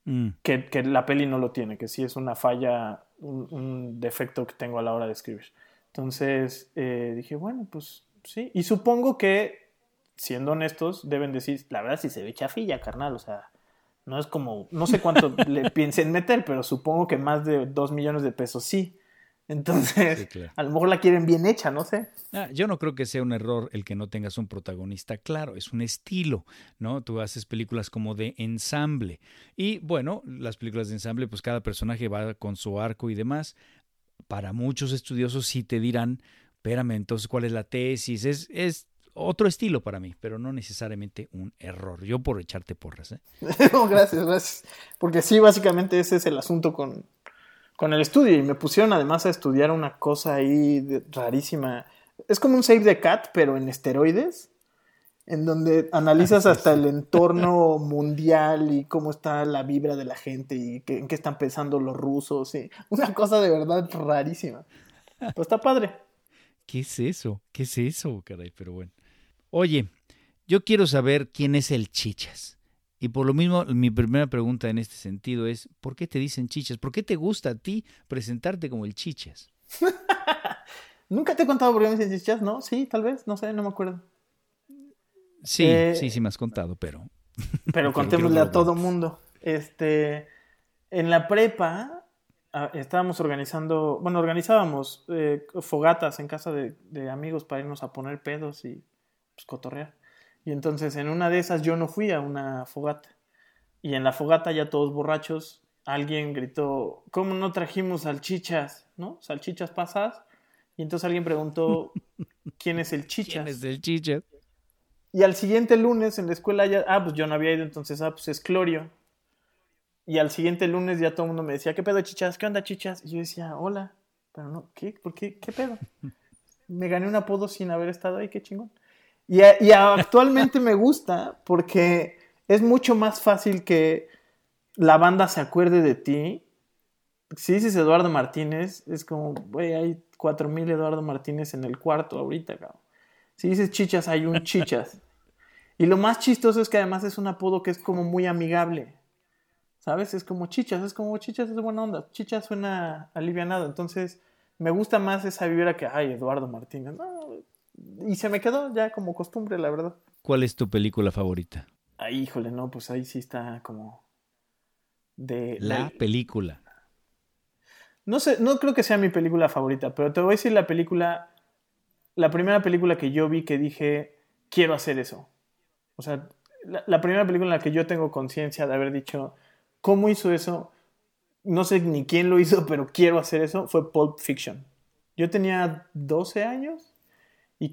S3: Mm. Que, que, la peli no lo tiene, que sí es una falla un, defecto que tengo a la hora de escribir. Entonces eh, dije, bueno, pues sí. Y supongo que, siendo honestos, deben decir, la verdad, si se ve chafilla, carnal, o sea, No es como, no sé cuánto [laughs] le piensen meter, pero supongo que más de dos millones de pesos sí. Entonces, a lo mejor la quieren bien hecha, no sé.
S2: Ah, yo no creo que sea un error el que no tengas un protagonista claro, es un estilo, ¿no? Tú haces películas como de ensamble. Y bueno, las películas de ensamble, pues cada personaje va con su arco y demás. Para muchos estudiosos sí te dirán, espérame, entonces, ¿cuál es la tesis? Es, es otro estilo para mí, pero no necesariamente un error. Yo por echarte porras, ¿eh? [laughs]
S3: no, gracias, gracias. Porque sí, básicamente ese es el asunto con, con el estudio y me pusieron además a estudiar una cosa ahí rarísima. Es como un Save the Cat, pero en esteroides, en donde analizas hasta el entorno [laughs] mundial y cómo está la vibra de la gente y en qué están pensando los rusos. Y una cosa de verdad rarísima. Pues está padre.
S2: ¿Qué es eso? ¿Qué es eso, caray? Pero bueno. Oye, yo quiero saber quién es el Chichas. Y por lo mismo, mi primera pregunta en este sentido es, ¿por qué te dicen chichas? ¿Por qué te gusta a ti presentarte como el chichas? [laughs]
S3: Nunca te he contado por qué me dicen chichas, ¿no? Sí, tal vez, no sé, no me acuerdo.
S2: Sí, eh, sí, sí me has contado, pero... [laughs] [laughs]
S3: Pero contémosle a todo mundo. Este, en la prepa ah, estábamos organizando, bueno, organizábamos eh, fogatas en casa de, de, amigos para irnos a poner pedos y pues, cotorrear. Y entonces en una de esas yo no fui a una fogata. Y en la fogata ya todos borrachos, alguien gritó, ¿cómo no trajimos salchichas? ¿No? Salchichas pasas. Y entonces alguien preguntó, [laughs] ¿quién es el chichas?
S2: ¿Quién es el chichas?
S3: Y al siguiente lunes en la escuela ya, ah, pues yo no había ido, entonces, ah, pues es Clorio. Y al siguiente lunes ya todo el mundo me decía, ¿qué pedo, chichas? ¿Qué onda, chichas? Y yo decía, hola. Pero no, ¿qué? ¿Por qué? ¿Qué pedo? [laughs] Me gané un apodo sin haber estado ahí, qué chingón. Y, actualmente me gusta porque es mucho más fácil que la banda se acuerde de ti. Si dices Eduardo Martínez, es como, güey, hay 4000 Eduardo Martínez en el cuarto ahorita, cabrón. Si dices chichas, hay un chichas. [laughs] Y lo más chistoso es que además es un apodo que es como muy amigable. ¿Sabes? Es como chichas, es como chichas es buena onda. Chichas suena alivianado. Entonces, me gusta más esa vibra que, ay, Eduardo Martínez. No, y se me quedó ya como costumbre, la verdad.
S2: ¿Cuál es tu película favorita?
S3: Ay, híjole, no, pues ahí sí está como de
S2: la película.
S3: No sé, no creo que sea mi película favorita, pero te voy a decir la película, la primera película que yo vi que dije, quiero hacer eso. O sea, la, la primera película en la que yo tengo conciencia de haber dicho, ¿cómo hizo eso? No sé ni quién lo hizo, pero quiero hacer eso, fue Pulp Fiction. Yo tenía 12 años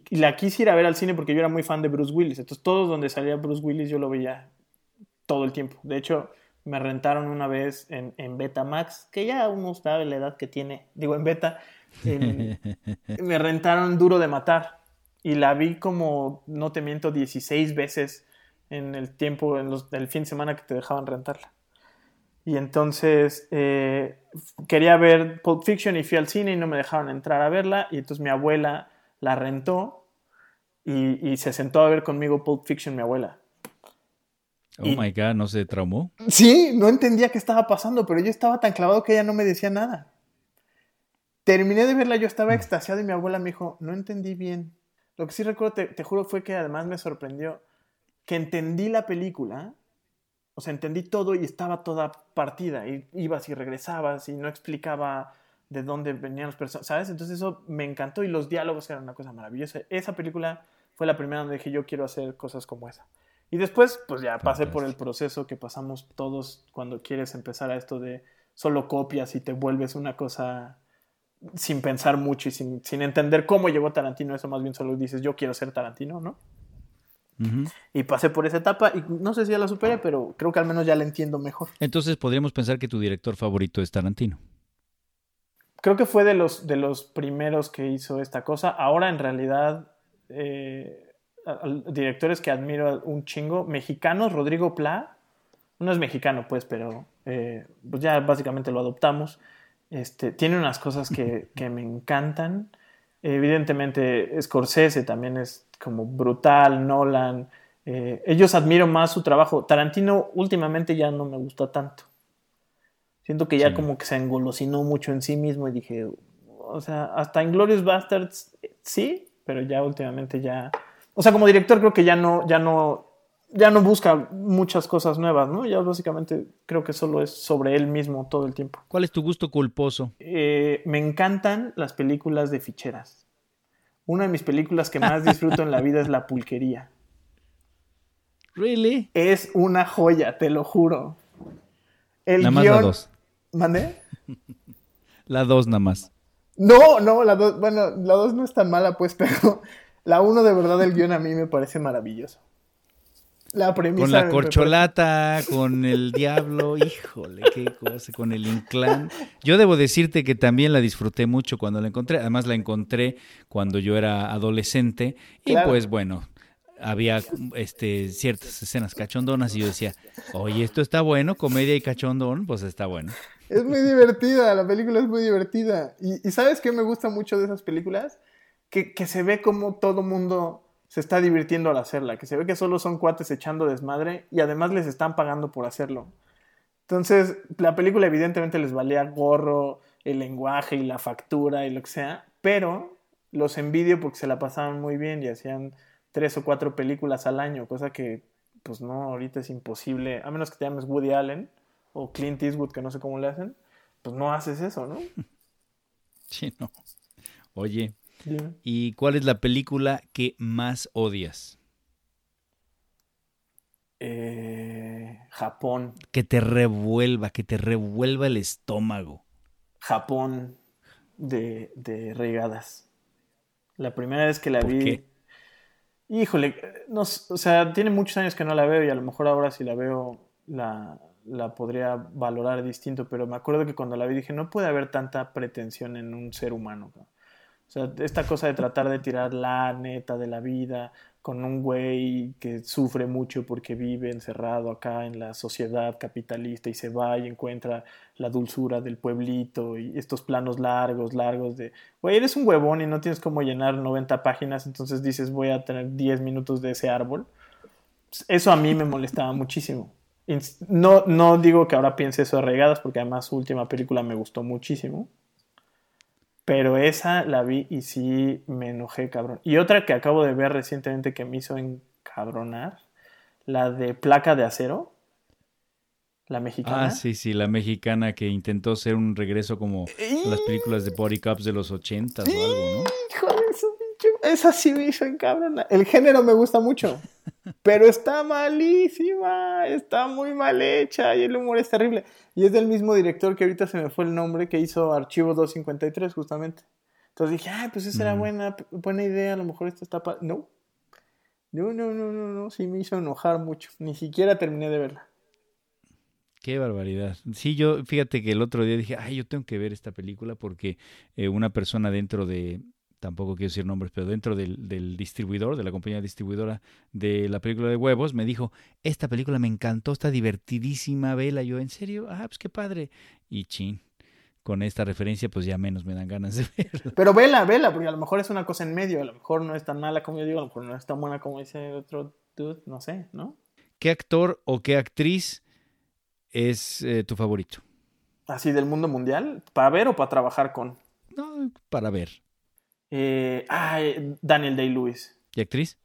S3: y, la quise ir a ver al cine porque yo era muy fan de Bruce Willis. Entonces, todos donde salía Bruce Willis yo lo veía todo el tiempo. De hecho, me rentaron una vez en, en Betamax, que ya uno sabe la edad que tiene, digo en Beta, [laughs] me rentaron Duro de Matar. Y la vi como, no te miento, 16 veces en el tiempo, en los, el fin de semana que te dejaban rentarla. Y entonces eh, quería ver Pulp Fiction y fui al cine y no me dejaron entrar a verla. Y entonces mi abuela la rentó y, se sentó a ver conmigo Pulp Fiction, mi abuela.
S2: Oh my God, ¿no se traumó?
S3: Sí, no entendía qué estaba pasando, pero yo estaba tan clavado que ella no me decía nada. Terminé de verla, yo estaba extasiado y mi abuela me dijo, no entendí bien. Lo que sí recuerdo, te, juro, fue que además me sorprendió que entendí la película, o sea, entendí todo y estaba toda partida, y ibas y regresabas y no explicaba de dónde venían los personajes, ¿sabes? Entonces eso me encantó y los diálogos eran una cosa maravillosa. Esa película fue la primera donde dije yo quiero hacer cosas como esa. Y después, pues ya pasé por el proceso que pasamos todos cuando quieres empezar a esto de solo copias y te vuelves una cosa sin pensar mucho y sin, entender cómo llegó Tarantino, eso más bien solo dices yo quiero ser Tarantino, ¿no? Y pasé por esa etapa y no sé si ya la superé, pero creo que al menos ya la entiendo mejor.
S2: Entonces podríamos pensar que tu director favorito es Tarantino
S3: creo que fue de los, de los primeros que hizo esta cosa. Ahora en realidad, eh, directores que admiro un chingo, mexicanos, Rodrigo Pla, no es mexicano pues, pero eh, pues ya básicamente lo adoptamos. Este, tiene unas cosas que, [laughs] me encantan. Evidentemente Scorsese también es como brutal, Nolan. Eh, ellos admiro más su trabajo. Tarantino últimamente ya no me gusta tanto. Siento que ya como que se engolosinó mucho en sí mismo y dije, o sea, hasta Glorious Bastards sí, pero ya últimamente ya... O sea, como director creo que ya no, ya no ya no busca muchas cosas nuevas, ¿no? Ya básicamente creo que solo es sobre él mismo todo el tiempo.
S2: ¿Cuál es tu gusto culposo?
S3: Eh, me encantan las películas de ficheras. Una de mis películas que más disfruto en la vida es La Pulquería.
S2: ¿Really?
S3: Es una joya, te lo juro. El
S2: nada más
S3: guion...
S2: la dos.
S3: ¿Mandé?
S2: La dos nada más.
S3: No, no, la dos, bueno, la dos no es tan mala, pues, [laughs] pero la uno de verdad el guion a mí me parece maravilloso. La premisa.
S2: Con la corcholata, con el [laughs] diablo, híjole, qué cosa, con el inclán. Yo debo decirte que también la disfruté mucho cuando la encontré. Además la encontré cuando yo era adolescente y
S3: Claro.
S2: pues bueno, había este ciertas escenas cachondonas y yo decía, oye, esto está bueno, comedia y cachondón, pues está bueno.
S3: Es muy divertida, la película es muy divertida. Y, ¿sabes qué me gusta mucho de esas películas? Que, que se ve como todo mundo se está divirtiendo al hacerla, que se ve que solo son cuates echando desmadre y además les están pagando por hacerlo. Entonces, la película evidentemente les valía gorro, el lenguaje y la factura y lo que sea, pero los envidio porque se la pasaban muy bien y hacían tres o cuatro películas al año, cosa que, pues no, ahorita es imposible, a menos que te llames Woody Allen o Clint Eastwood, que no sé cómo le hacen, pues no haces eso, ¿no? [laughs]
S2: Sí, no. Oye,
S3: Dime.
S2: ¿y cuál es la película que más odias?
S3: Eh, Japón,
S2: Que te revuelva, que te revuelva el estómago.
S3: Japón de, de regadas. La primera vez que la
S2: ¿Por
S3: vi.
S2: qué?
S3: Híjole, no, o sea, tiene muchos años que no la veo y a lo mejor ahora si la veo la, la podría valorar distinto, pero me acuerdo que cuando la vi dije, no puede haber tanta pretensión en un ser humano. cabrón". O sea, esta cosa de tratar de tirar la neta de la vida con un güey que sufre mucho porque vive encerrado acá en la sociedad capitalista y se va y encuentra la dulzura del pueblito y estos planos largos, largos de, güey, eres un huevón y no tienes cómo llenar 90 páginas, entonces dices voy a tener 10 minutos de ese árbol. Eso a mí me molestaba muchísimo. No, no digo que ahora piense eso de regadas, porque además su última película me gustó muchísimo. Pero esa la vi y sí me enojé, cabrón. Y otra que acabo de ver recientemente que me hizo encabronar, la de Placa de Acero, la mexicana.
S2: Ah, sí, sí, la mexicana que intentó ser un regreso como las películas de Body Cups de los ochentas o algo, ¿no?
S3: Hijo de su bicho. Esa sí me hizo encabronar. El género me gusta mucho, pero está malísima, está muy mal hecha y el humor es terrible. Y es del mismo director que ahorita se me fue el nombre que hizo Archivo 253 justamente. Entonces dije, ay, pues esa era
S2: Mm.
S3: buena, buena idea, a lo mejor esta está... pa-". No. No, no, no, no, no, sí me hizo enojar mucho. Ni siquiera terminé de verla.
S2: Qué barbaridad. Sí, yo, fíjate que el otro día dije, ay, yo tengo que ver esta película porque eh, una persona dentro de, tampoco quiero decir nombres, pero dentro del, del distribuidor, de la compañía distribuidora de la película de huevos, me dijo, esta película me encantó, está divertidísima, vela. Yo, ¿en serio? Ah, pues qué padre. Y chin, con esta referencia, pues ya menos me dan ganas de [laughs] verla.
S3: Pero vela, vela, porque a lo mejor es una cosa en medio, a lo mejor no es tan mala como yo digo, a lo mejor no es tan buena como dice otro dude, no sé, ¿no?
S2: ¿Qué actor o qué actriz es eh, tu favorito?
S3: Así del mundo mundial, para ver o para trabajar con.
S2: No, para ver.
S3: Eh, ay, Daniel Day-Lewis.
S2: ¿Y actriz?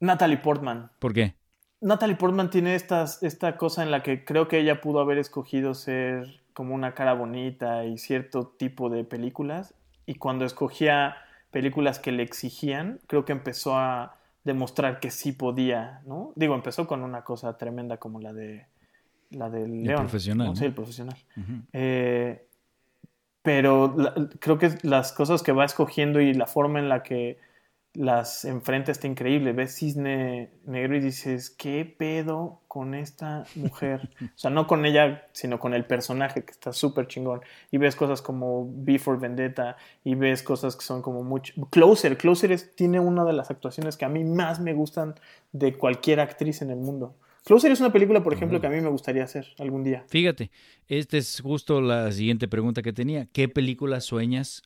S3: Natalie Portman.
S2: ¿Por qué?
S3: Natalie Portman tiene estas, esta cosa en la que creo que ella pudo haber escogido ser como una cara bonita y cierto tipo de películas. Y cuando escogía películas que le exigían, creo que empezó a demostrar que sí podía, ¿no? Digo, empezó con una cosa tremenda como la de la del
S2: El
S3: León.
S2: profesional,
S3: ¿no? Sí, el profesional. Eh, pero la- creo que las cosas que va escogiendo y la forma en la que las enfrenta está increíble. Ves Cisne Negro y dices, ¿qué pedo con esta mujer? [laughs] O sea, no con ella, sino con el personaje que está súper chingón. Y ves cosas como Before Vendetta y ves cosas que son como mucho... Closer, Closer es- tiene una de las actuaciones que a mí más me gustan de cualquier actriz en el mundo. Closer es una película, por ejemplo, que a mí me gustaría hacer algún día.
S2: Fíjate, esta es justo la siguiente pregunta que tenía. ¿Qué película sueñas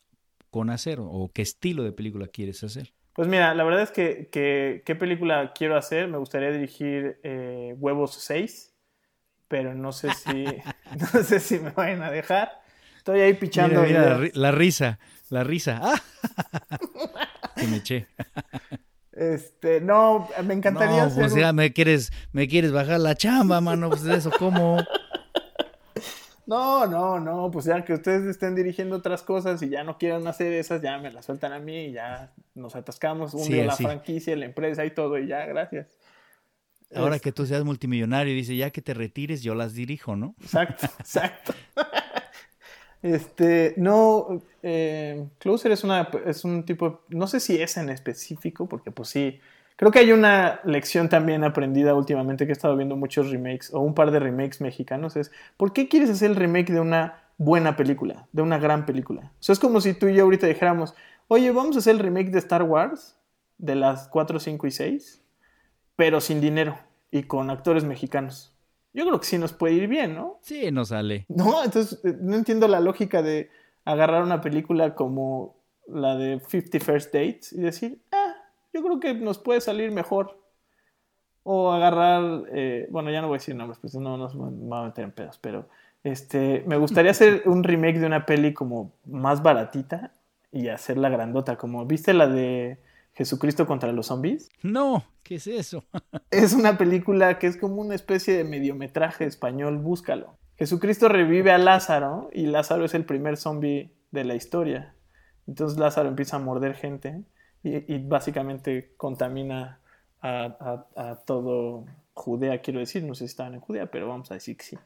S2: con hacer o qué estilo de película quieres hacer?
S3: Pues mira, la verdad es que, que- ¿qué película quiero hacer? Me gustaría dirigir eh, Huevos 6, pero no sé si [laughs] no sé si me vayan a dejar. Estoy ahí pichando.
S2: Mira, mira, la, la risa, la risa. ¡Ah! [laughs] que me eché.
S3: Este, no, me encantaría
S2: no, pues ya me quieres, me quieres bajar la chamba, mano, pues de eso cómo. [laughs]
S3: No, no, no, pues ya que ustedes estén dirigiendo otras cosas y ya no quieran hacer esas, ya me las sueltan a mí y ya nos atascamos un día la franquicia, la empresa y todo y ya, gracias.
S2: Ahora que tú seas multimillonario y dice, ya que te retires, yo las dirijo, ¿no?
S3: Exacto, [laughs] exacto. [laughs] este, no, eh, Closer es, una, es un tipo, no sé si es en específico, porque pues sí, Creo que hay una lección también aprendida últimamente que he estado viendo muchos remakes o un par de remakes mexicanos. Es, ¿por qué quieres hacer el remake de una buena película, de una gran película? O sea, es como si tú y yo ahorita dijéramos, oye, vamos a hacer el remake de Star Wars, de las 4, 5 y 6, pero sin dinero y con actores mexicanos. Yo creo que sí nos puede ir bien, ¿no?
S2: Sí, nos sale.
S3: No, entonces eh, no entiendo la lógica de agarrar una película como la de 50 First Dates y decir, ah, yo creo que nos puede salir mejor. O agarrar, eh, bueno, ya no voy a decir nombres, pues no nos va a meter en pedos, pero este, me gustaría hacer [laughs] un remake de una peli como más baratita y hacerla grandota, como, ¿viste la de Jesucristo contra los zombies?
S2: No, ¿qué es eso? [laughs]
S3: es una película que es como una especie de mediometraje español, búscalo. Jesucristo revive a Lázaro y Lázaro es el primer zombie de la historia. Entonces Lázaro empieza a morder gente y, básicamente contamina a, todo Judea, quiero decir, no sé si estaban en Judea, pero vamos a decir que sí.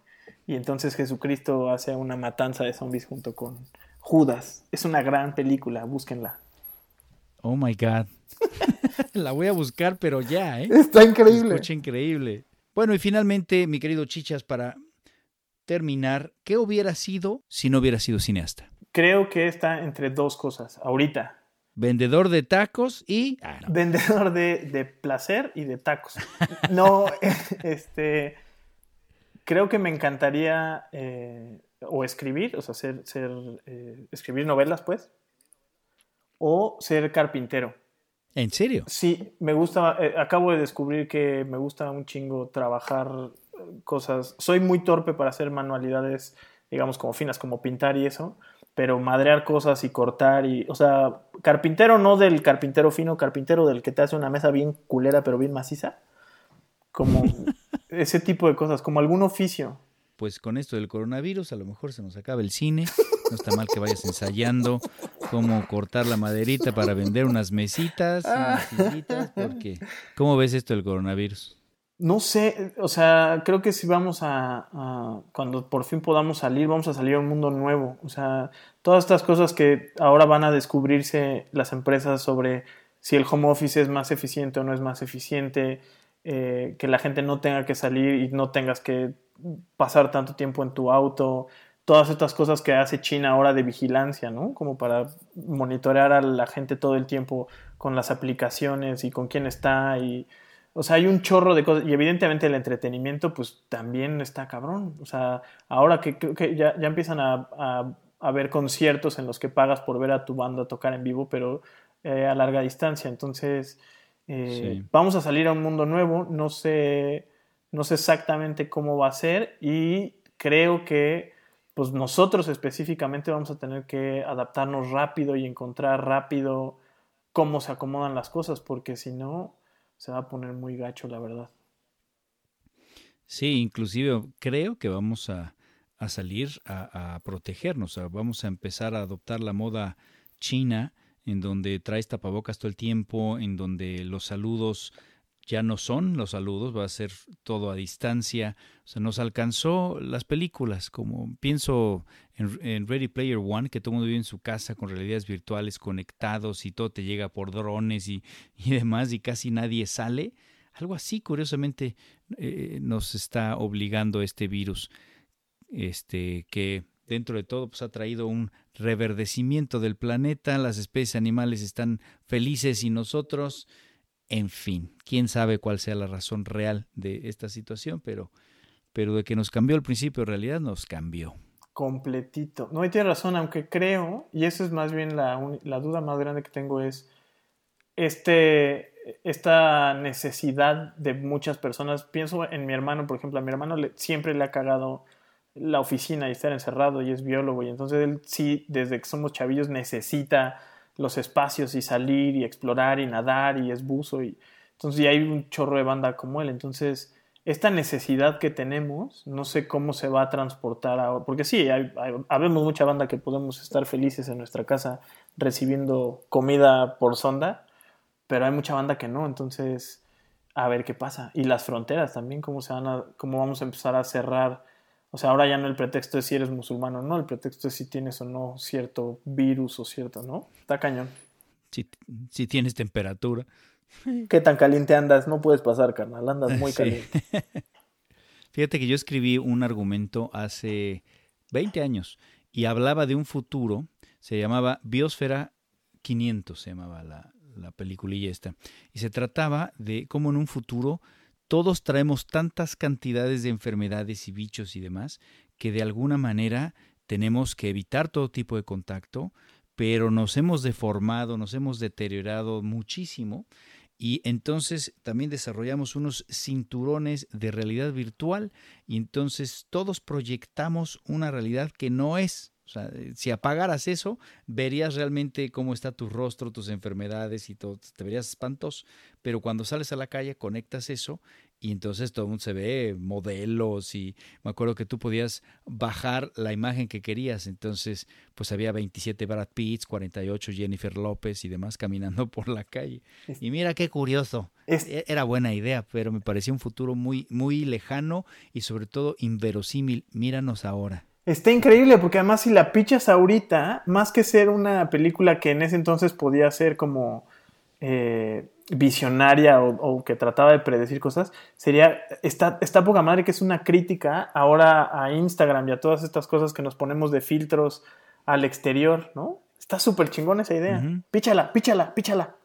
S3: Y entonces Jesucristo hace una matanza de zombies junto con Judas. Es una gran película, búsquenla.
S2: Oh my God. [laughs] la voy a buscar, pero ya, ¿eh?
S3: Está increíble.
S2: Escucha increíble. Bueno, y finalmente, mi querido Chichas, para terminar, ¿qué hubiera sido si no hubiera sido cineasta?
S3: Creo que está entre dos cosas. Ahorita,
S2: Vendedor de tacos y...
S3: Ah, Vendedor de, placer y de tacos. No, [laughs] este... Creo que me encantaría eh, o escribir, o sea, ser, ser eh, escribir novelas, pues, o ser carpintero.
S2: ¿En serio?
S3: Sí, me gusta, eh, acabo de descubrir que me gusta un chingo trabajar cosas. Soy muy torpe para hacer manualidades, digamos, como finas, como pintar y eso pero madrear cosas y cortar y, o sea, carpintero no del carpintero fino, carpintero del que te hace una mesa bien culera pero bien maciza, como [laughs] ese tipo de cosas, como algún oficio.
S2: Pues con esto del coronavirus a lo mejor se nos acaba el cine, no está mal que vayas ensayando cómo cortar la maderita para vender unas mesitas, unas sillitas, porque ¿cómo ves esto del coronavirus?
S3: No sé, o sea, creo que si vamos a, cuando por fin podamos salir, vamos a salir a un mundo nuevo. O sea, todas estas cosas que ahora van a descubrirse las empresas sobre si el home office es más eficiente o no es más eficiente, eh, que la gente no tenga que salir y no tengas que pasar tanto tiempo en tu auto, todas estas cosas que hace China ahora de vigilancia, ¿no? Como para monitorear a la gente todo el tiempo con las aplicaciones y con quién está y o sea, hay un chorro de cosas. Y evidentemente el entretenimiento, pues también está cabrón. O sea, ahora que, que ya, ya, empiezan a, a, haber conciertos en los que pagas por ver a tu banda tocar en vivo, pero eh, a larga distancia. Entonces, eh, vamos a salir a un mundo nuevo. No sé, no sé exactamente cómo va a ser. Y creo que pues nosotros específicamente vamos a tener que adaptarnos rápido y encontrar rápido cómo se acomodan las cosas, porque si no, se va a poner muy gacho, la verdad.
S2: Sí, inclusive creo que vamos a, salir a, protegernos, vamos a empezar a adoptar la moda china, en donde traes tapabocas todo el tiempo, en donde los saludos ya no son los saludos, va a ser todo a distancia. O sea, nos alcanzó las películas, como pienso en, Ready Player One, que todo el mundo vive en su casa con realidades virtuales conectados y todo te llega por drones y, y demás y casi nadie sale. Algo así, curiosamente, eh, nos está obligando este virus, este que dentro de todo pues, ha traído un reverdecimiento del planeta, las especies animales están felices y nosotros en fin, quién sabe cuál sea la razón real de esta situación, pero, pero de que nos cambió al principio, en realidad nos cambió.
S3: Completito. No, hay tiene razón, aunque creo, y esa es más bien la, la duda más grande que tengo, es este, esta necesidad de muchas personas. Pienso en mi hermano, por ejemplo, a mi hermano siempre le ha cagado la oficina y estar encerrado y es biólogo y entonces él sí, desde que somos chavillos, necesita los espacios y salir y explorar y nadar y es buzo y entonces ya hay un chorro de banda como él. Entonces, esta necesidad que tenemos, no sé cómo se va a transportar ahora, porque sí, hay, habemos mucha banda que podemos estar felices en nuestra casa recibiendo comida por sonda, pero hay mucha banda que no, entonces a ver qué pasa. Y las fronteras también, cómo, se van a, cómo vamos a empezar a cerrar. O sea, ahora ya no el pretexto es si eres musulmán o no, el pretexto es si tienes o no cierto virus o cierto, ¿no? Está cañón.
S2: Si, si tienes temperatura.
S3: ¿Qué tan caliente andas? No puedes pasar, carnal, andas muy [laughs] caliente. [laughs]
S2: Fíjate que yo escribí un argumento hace 20 años y hablaba de un futuro, se llamaba Biosfera 500, se llamaba la, la peliculilla esta, y se trataba de cómo en un futuro todos traemos tantas cantidades de enfermedades y bichos y demás que de alguna manera tenemos que evitar todo tipo de contacto, pero nos hemos deformado, nos hemos deteriorado muchísimo y entonces también desarrollamos unos cinturones de realidad virtual y entonces todos proyectamos una realidad que no es. O sea, eh, si apagaras eso, verías realmente cómo está tu rostro, tus enfermedades y todo, te verías espantoso. Pero cuando sales a la calle, conectas eso y entonces todo el mundo se ve modelos y me acuerdo que tú podías bajar la imagen que querías, entonces pues había 27 Brad Pitts, 48 Jennifer López y demás caminando [laughs] por la calle. Y mira qué curioso. E-, era buena idea, pero me parecía un futuro muy muy lejano y sobre todo inverosímil. Míranos ahora.
S3: Está increíble porque además si la pichas ahorita, más que ser una película que en ese entonces podía ser como eh, visionaria o, que trataba de predecir cosas, sería esta, esta poca madre que es una crítica ahora a Instagram y a todas estas cosas que nos ponemos de filtros al exterior, ¿no? Está súper chingón esa idea. Píchala, píchala, píchala.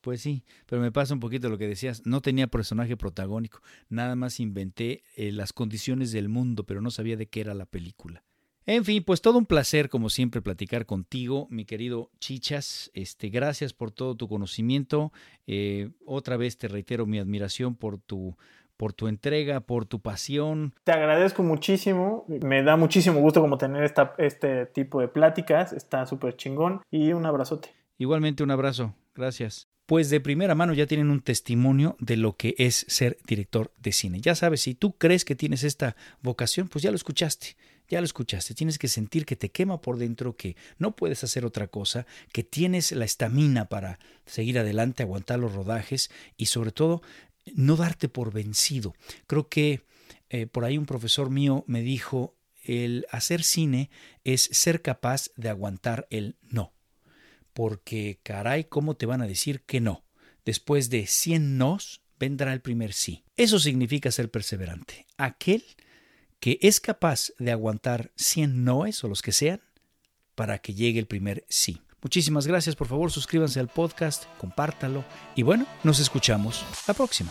S2: Pues sí, pero me pasa un poquito lo que decías. No tenía personaje protagónico. Nada más inventé eh, las condiciones del mundo, pero no sabía de qué era la película. En fin, pues todo un placer, como siempre, platicar contigo, mi querido Chichas. Este, gracias por todo tu conocimiento. Eh, otra vez te reitero mi admiración por tu, por tu entrega, por tu pasión.
S3: Te agradezco muchísimo. Me da muchísimo gusto como tener esta, este tipo de pláticas. Está súper chingón. Y un abrazote.
S2: Igualmente un abrazo. Gracias pues de primera mano ya tienen un testimonio de lo que es ser director de cine. Ya sabes, si tú crees que tienes esta vocación, pues ya lo escuchaste, ya lo escuchaste. Tienes que sentir que te quema por dentro, que no puedes hacer otra cosa, que tienes la estamina para seguir adelante, aguantar los rodajes y sobre todo no darte por vencido. Creo que eh, por ahí un profesor mío me dijo, el hacer cine es ser capaz de aguantar el no porque caray, ¿cómo te van a decir que no? Después de 100 nos, vendrá el primer sí. Eso significa ser perseverante. Aquel que es capaz de aguantar 100 noes o los que sean para que llegue el primer sí. Muchísimas gracias, por favor suscríbanse al podcast, compártalo y bueno, nos escuchamos la próxima.